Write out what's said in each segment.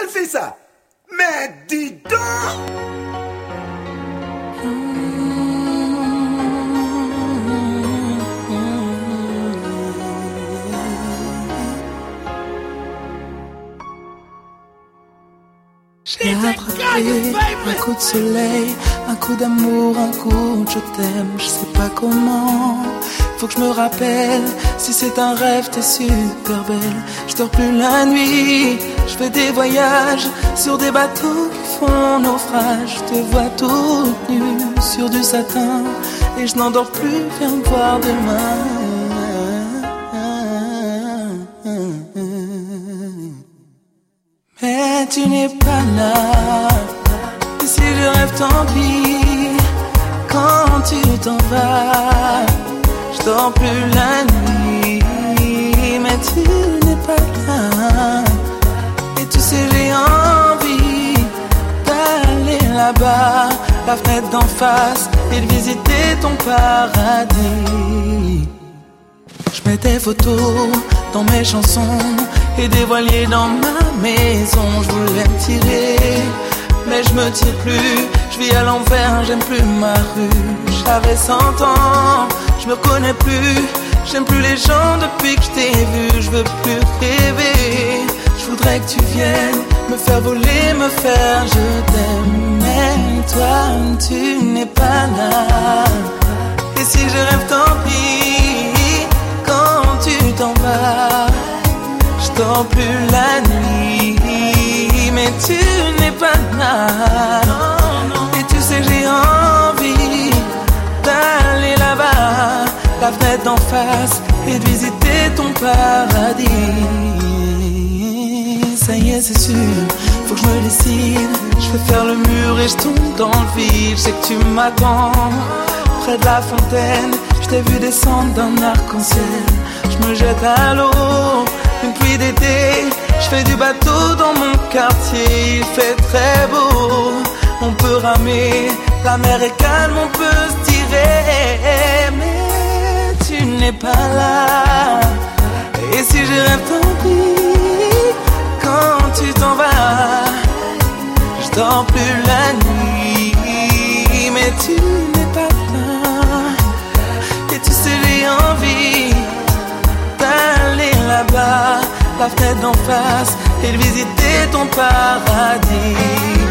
qu'elle fait ça. Mais dis donc. J'ai attrapé un coup de soleil, un coup d'amour, un coup de je t'aime, je sais pas comment. Faut que je me rappelle, si c'est un rêve, t'es super belle. Je dors plus la nuit, je fais des voyages sur des bateaux qui font naufrage. Je te vois toute nue sur du satin et je n'endors plus, viens me voir demain. Plus la nuit. Mais tu n'es pas là. Et tu sais, j'ai envie d'aller là-bas, la fenêtre d'en face, et de visiter ton paradis. Je mets photos dans mes chansons et des voiliers dans ma maison. Je voulais me tirer, mais je me tire plus. Je vis à l'envers, j'aime plus ma rue. J'avais 100 ans, je me connais plus. J'aime plus les gens depuis que je t'ai vu. Je veux plus rêver. Je voudrais que tu viennes me faire voler, me faire je t'aime. Mais toi, tu n'es pas là. Et si je rêve, tant pis. Quand tu t'en vas, je dors plus la nuit. Tu n'es pas là. Et tu sais, j'ai envie d'aller là-bas, la fenêtre d'en face, et de visiter ton paradis. Ça y est, c'est sûr, faut que je me décide. Je vais faire le mur et je tombe dans le vide. Je sais que tu m'attends près de la fontaine. Je t'ai vu descendre d'un arc-en-ciel. Je me jette à l'eau, une pluie d'été. Fais du bateau dans mon quartier. Il fait très beau, on peut ramer. La mer est calme, on peut se tirer. Mais tu n'es pas là. Et si je rêve, tant pis. Quand tu t'en vas, je dors plus la nuit. Mais tu n'es pas là. Et tu sais, j'ai envie d'aller là-bas, la fenêtre d'en face, et de visiter ton paradis.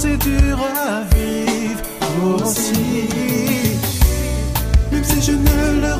c'est dur à vivre aussi. Même si je ne le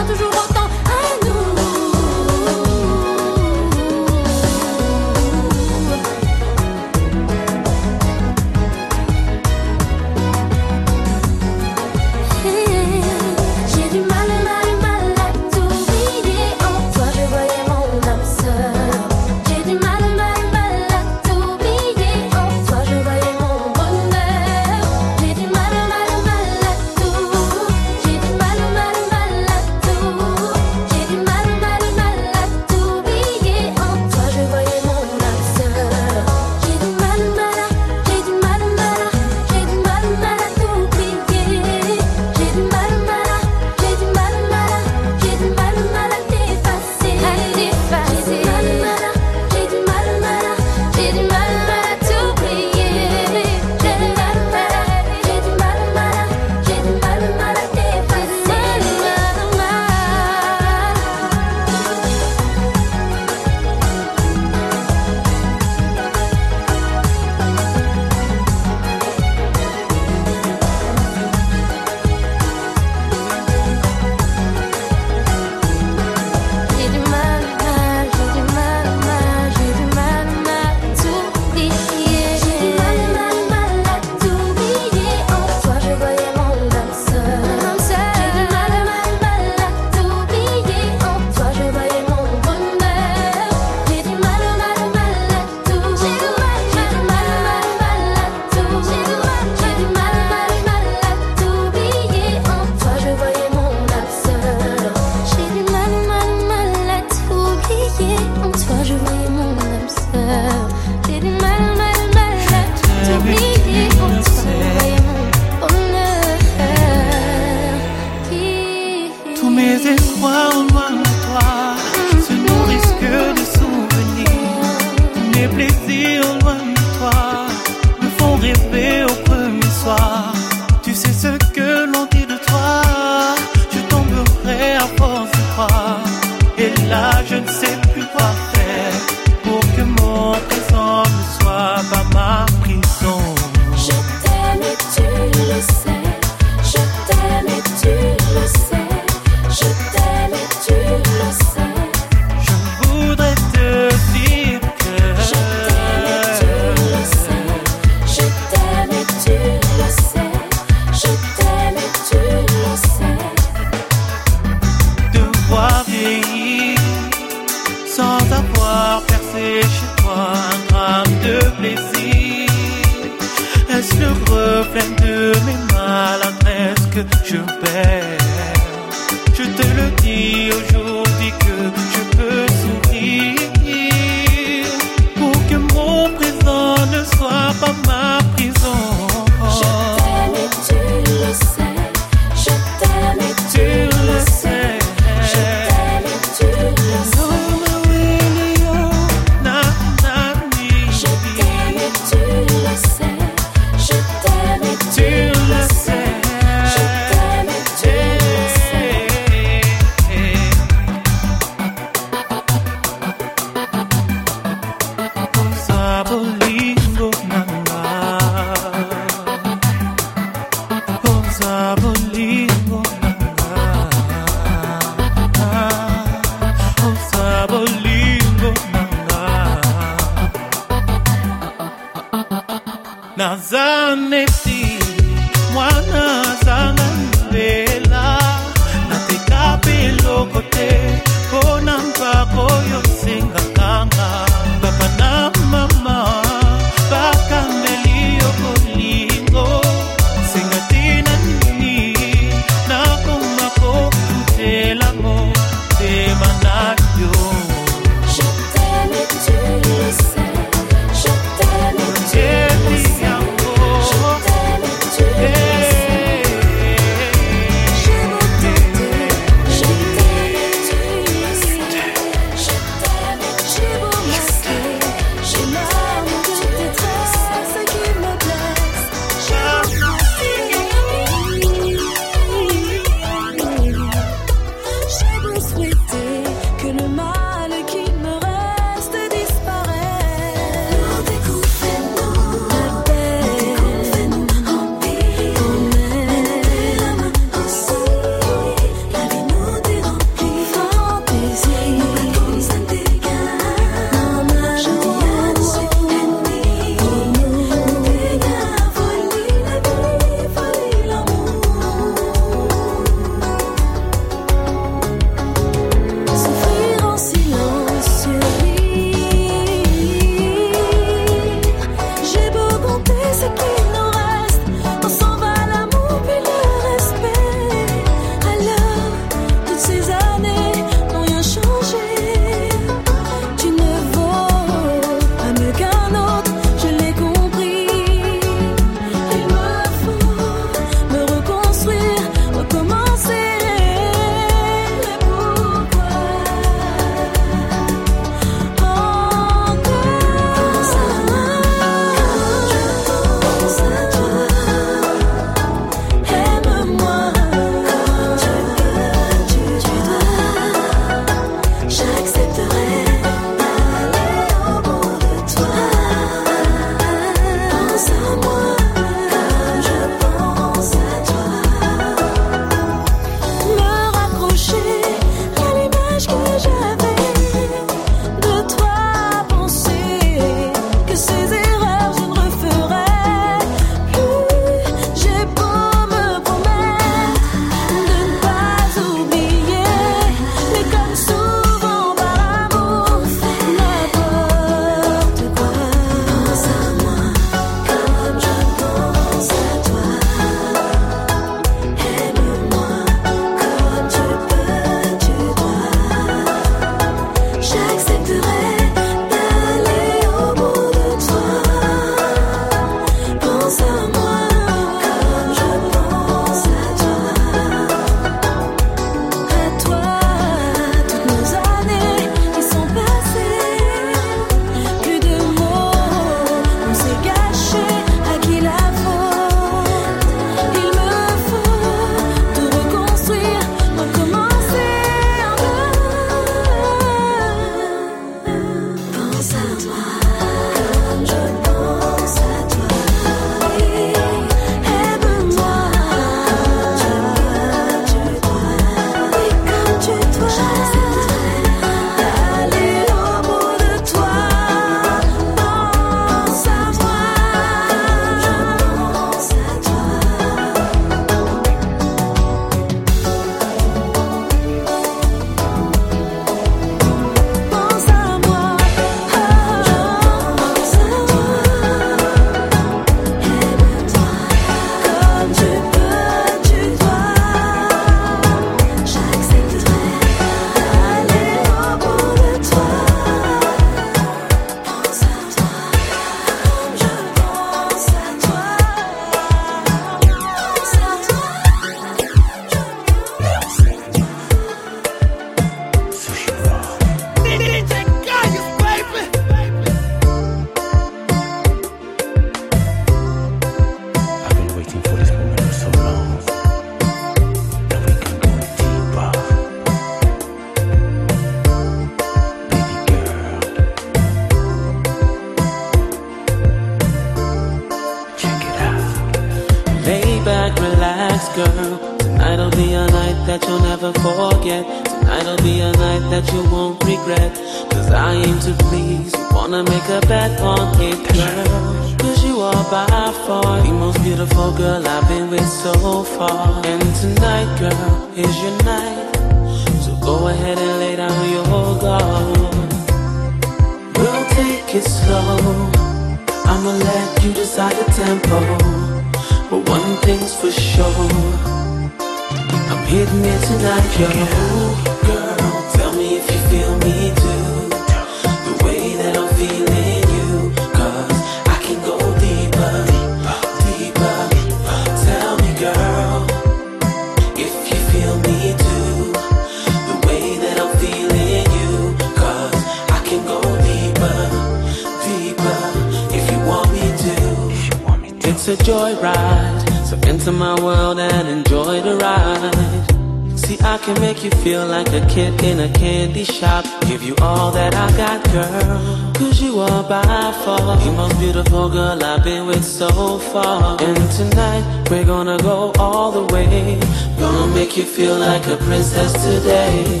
enjoy the ride. See, I can make you feel like a kid in a candy shop. Give you all that I got, girl. Cause you are by far the most beautiful girl I've been with so far. And tonight, we're gonna go all the way. Gonna make you feel like a princess today.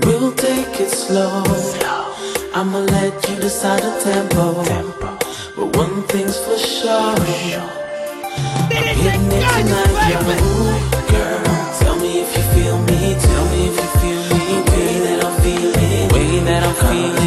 We'll take it slow. I'ma let you decide the tempo. But one thing's for sure. Girl Tell me if you feel me, tell me if you feel me The that I'm feeling, the way that I'm feeling.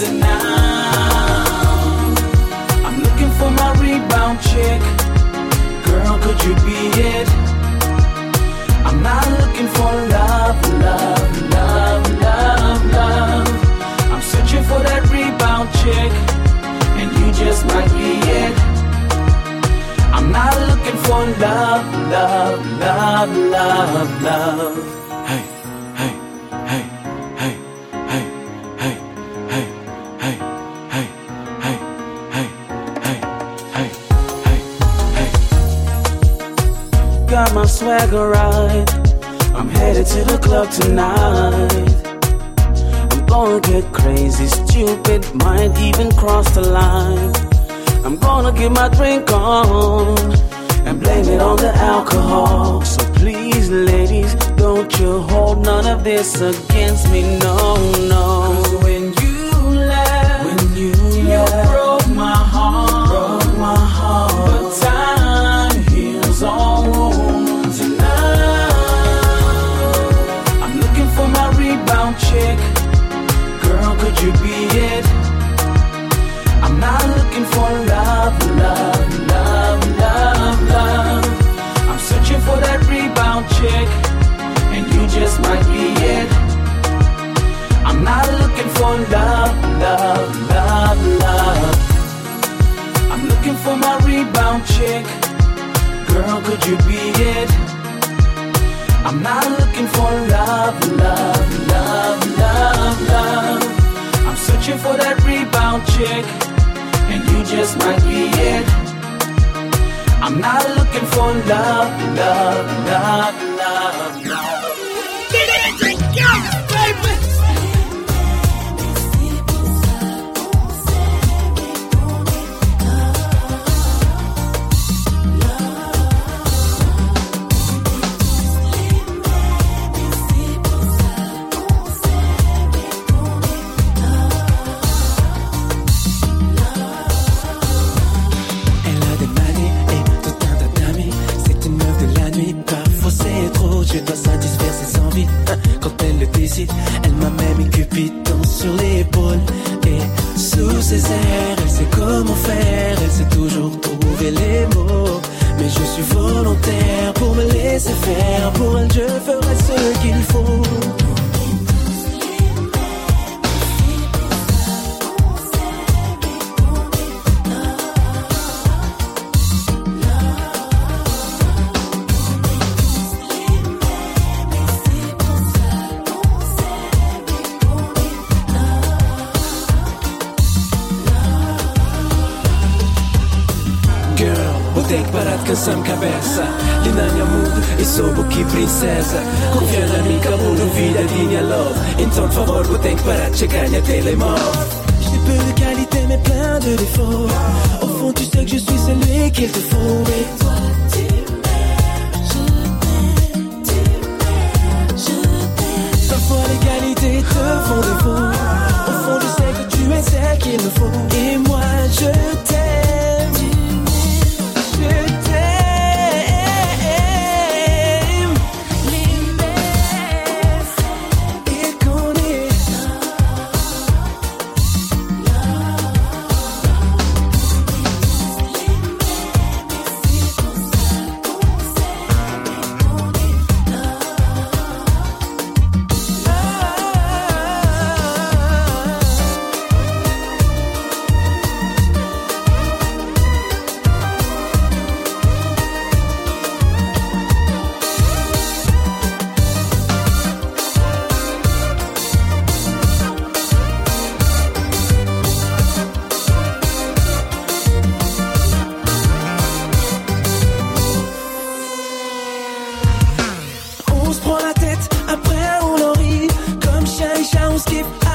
losing now. I'm looking for my rebound chick. Girl, could you be it? I'm not looking for love, love, love, love, love. I'm searching for that rebound chick, and you just might be it. I'm not looking for love, love, love, love, love. swagger right. I'm headed to the club tonight. I'm gonna get crazy, stupid, might even cross the line. I'm gonna get my drink on and blame it on the alcohol. So please, ladies, don't you hold none of this against me, no, no. Cause when you laugh, when you laugh. on love, love, love, love. I'm looking for my rebound chick. Girl, could you be it? I'm not looking for love, love, love, love, love. I'm searching for that rebound chick, and you just might be it. I'm not looking for love, love, love. skip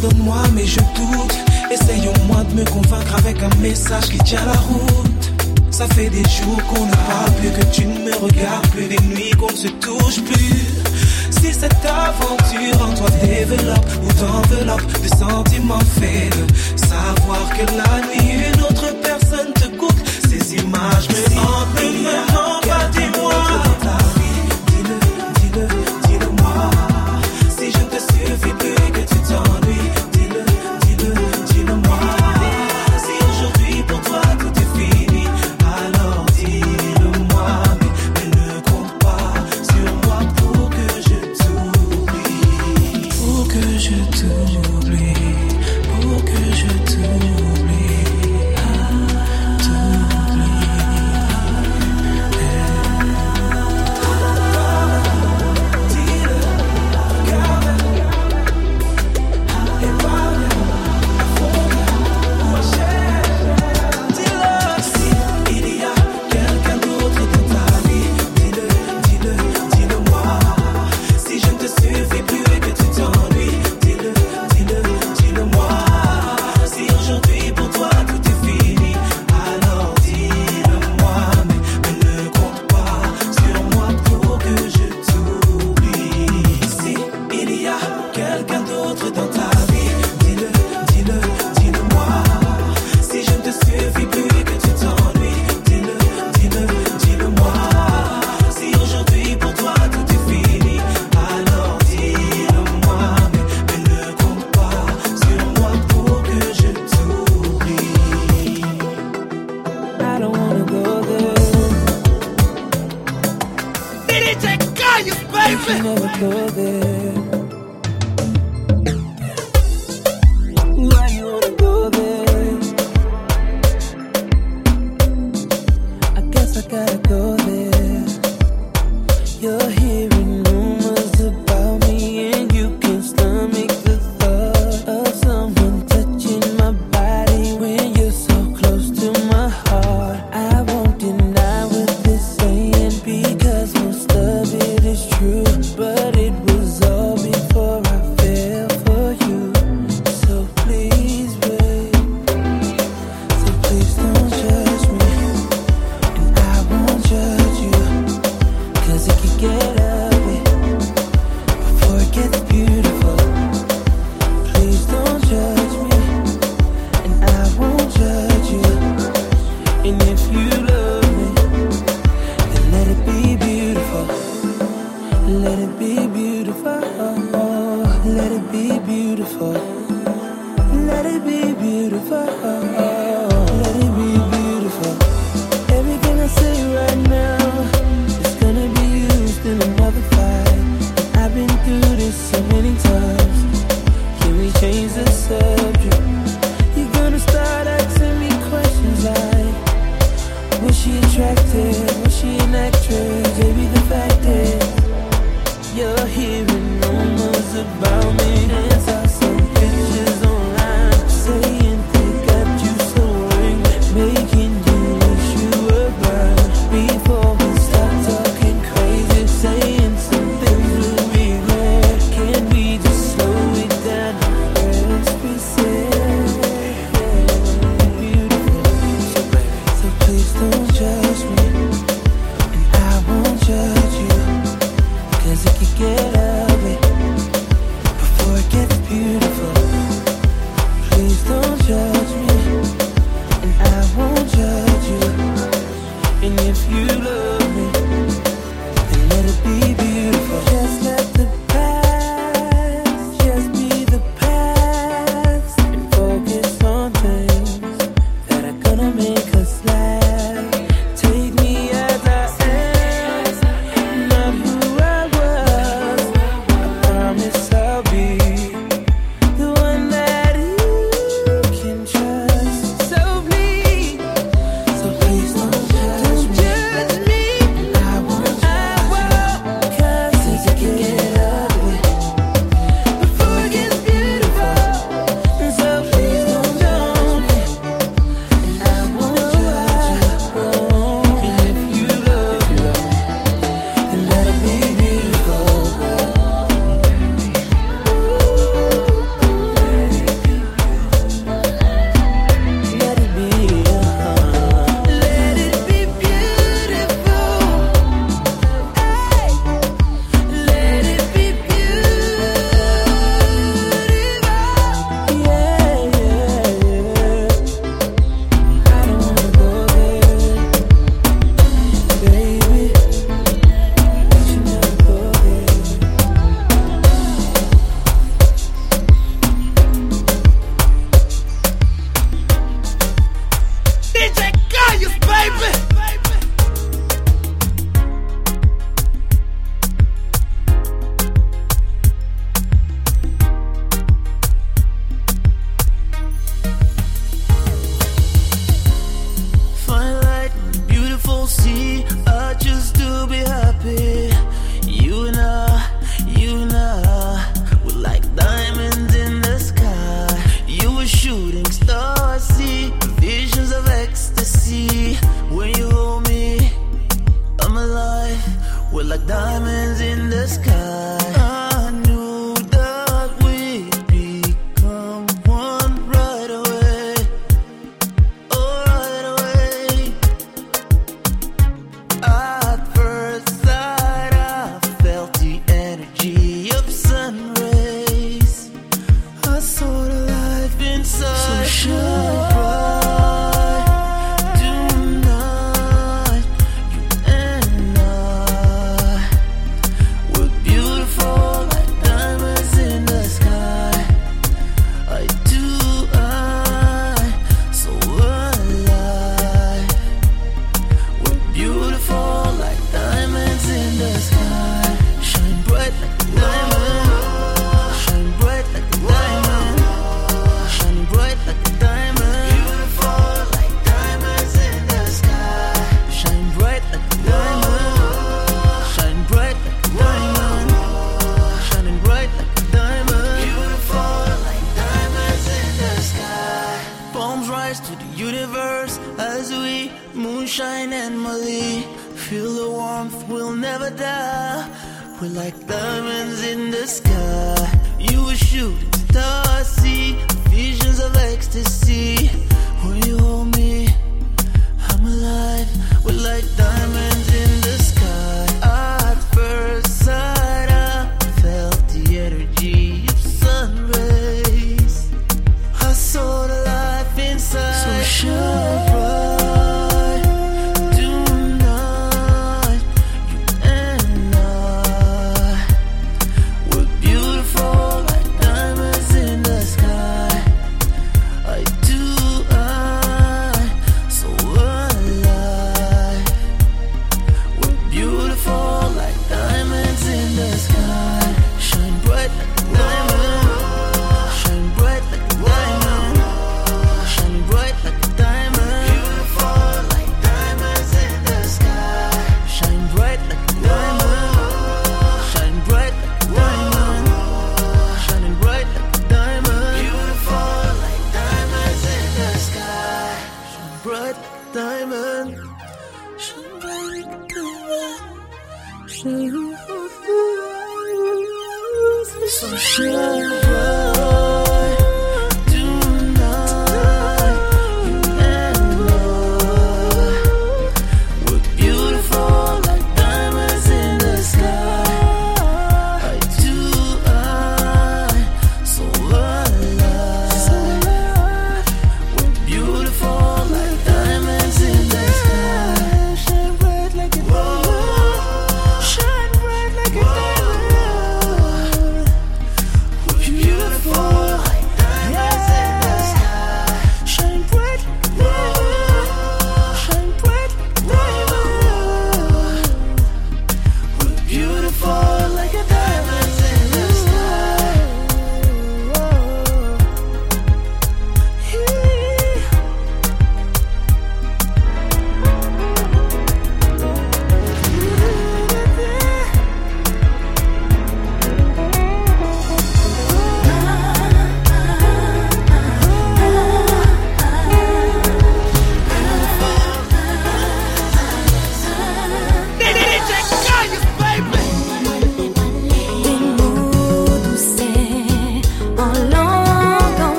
pardonne-moi, mais je doute. Moins de me convaincre avec un message qui tient la route. Ça fait des jours qu'on ne parle plus, que tu ne me regardes plus, des nuits qu'on ne se touche plus. Si cette aventure en toi développe ou t'enveloppe de sentiments faits, savoir que la nuit une autre personne te goûte, ces images me hantent,